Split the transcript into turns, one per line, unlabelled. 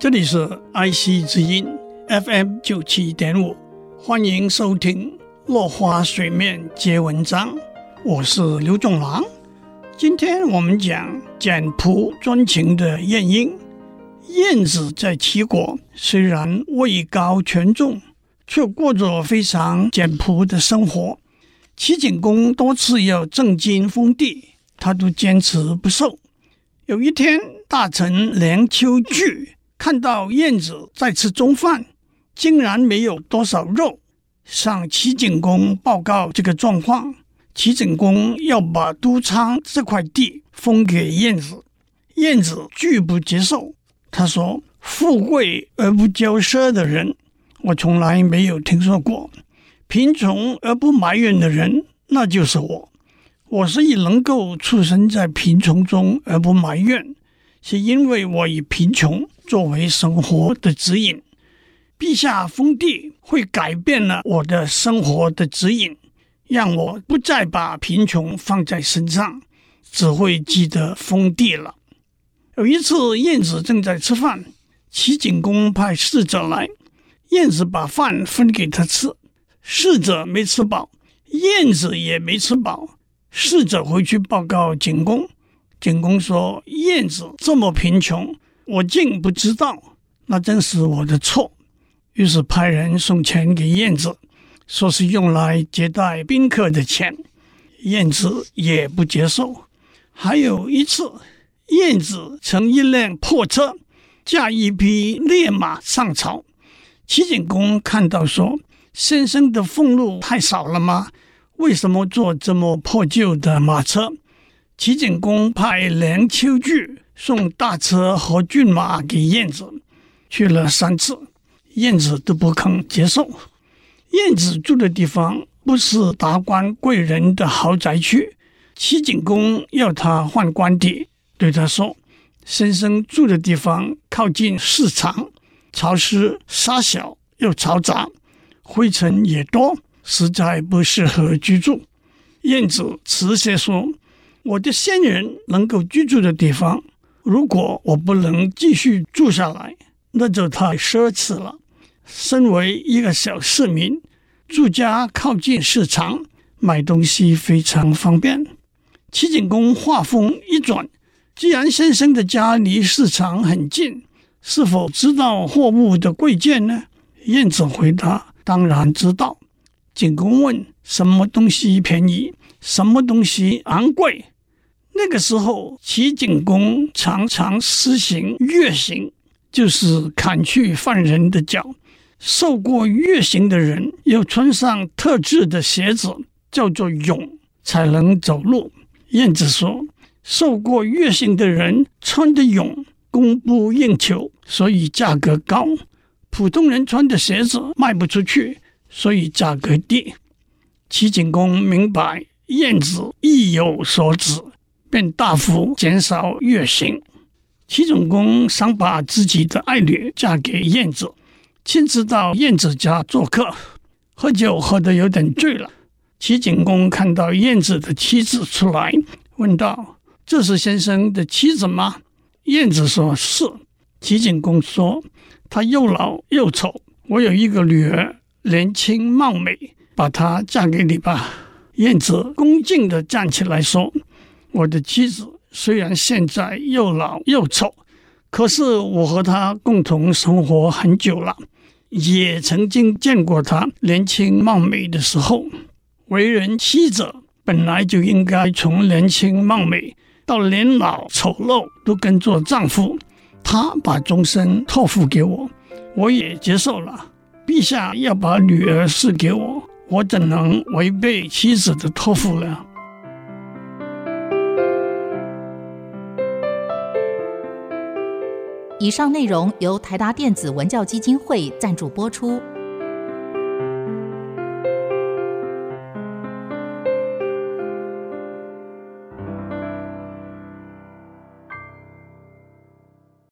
这里是 IC 之音 FM 九七点五，欢迎收听《落花水面皆文章》，我是刘仲郎。今天我们讲简朴专情的晏婴。晏子在齐国虽然位高权重，却过着非常简朴的生活。齐景公多次要赠金封地，他都坚持不受。有一天，大臣梁丘据看到晏子在吃中饭，竟然没有多少肉，向齐景公报告这个状况。齐景公要把都昌这块地封给晏子，晏子拒不接受。他说：“富贵而不骄奢的人，我从来没有听说过。”贫穷而不埋怨的人，那就是我。我是以能够出生在贫穷中而不埋怨，是因为我以贫穷作为生活的指引。陛下封地会改变了我的生活的指引，让我不再把贫穷放在身上，只会记得封地了。有一次，晏子正在吃饭，齐景公派侍者来，晏子把饭分给他吃。侍者没吃饱，晏子也没吃饱。侍者回去报告景公，景公说：“晏子这么贫穷，我竟不知道，那真是我的错。”于是派人送钱给晏子，说是用来接待宾客的钱。晏子也不接受。还有一次，晏子乘一辆破车，驾一匹烈马上朝，齐景公看到说。先生的俸禄太少了吗？为什么坐这么破旧的马车？齐景公派梁丘据送大车和骏马给晏子，去了三次，晏子都不肯接受。晏子住的地方不是达官贵人的豪宅区，齐景公要他换官邸，对他说：“先生住的地方靠近市场，潮湿沙小又嘈杂。”灰尘也多，实在不适合居住。晏子辞谢说：“我的先人能够居住的地方，如果我不能继续住下来，那就太奢侈了。身为一个小市民，住家靠近市场，买东西非常方便。”齐景公话锋一转：“既然先生的家离市场很近，是否知道货物的贵贱呢？”晏子回答。当然知道。景公问：“什么东西便宜？什么东西昂贵？”那个时候，齐景公常常施行月刑，就是砍去犯人的脚。受过月刑的人要穿上特制的鞋子，叫做俑，才能走路。晏子说：“受过月刑的人穿的俑供不应求，所以价格高。”普通人穿的鞋子卖不出去，所以价格低。齐景公明白晏子意有所指，便大幅减少月刑。齐景公想把自己的爱女嫁给晏子，亲自到晏子家做客，喝酒喝得有点醉了。齐景公看到晏子的妻子出来，问道：“这是先生的妻子吗？”晏子说：“是。”齐景公说。她又老又丑，我有一个女儿，年轻貌美，把她嫁给你吧。晏子恭敬地站起来说：“我的妻子虽然现在又老又丑，可是我和她共同生活很久了，也曾经见过她年轻貌美的时候。为人妻者本来就应该从年轻貌美到年老丑陋都跟做丈夫。”她把终身托付给我，我也接受了。陛下要把女儿赐给我，我怎能违背妻子的托付呢？
以上内容由台达电子文教基金会赞助播出。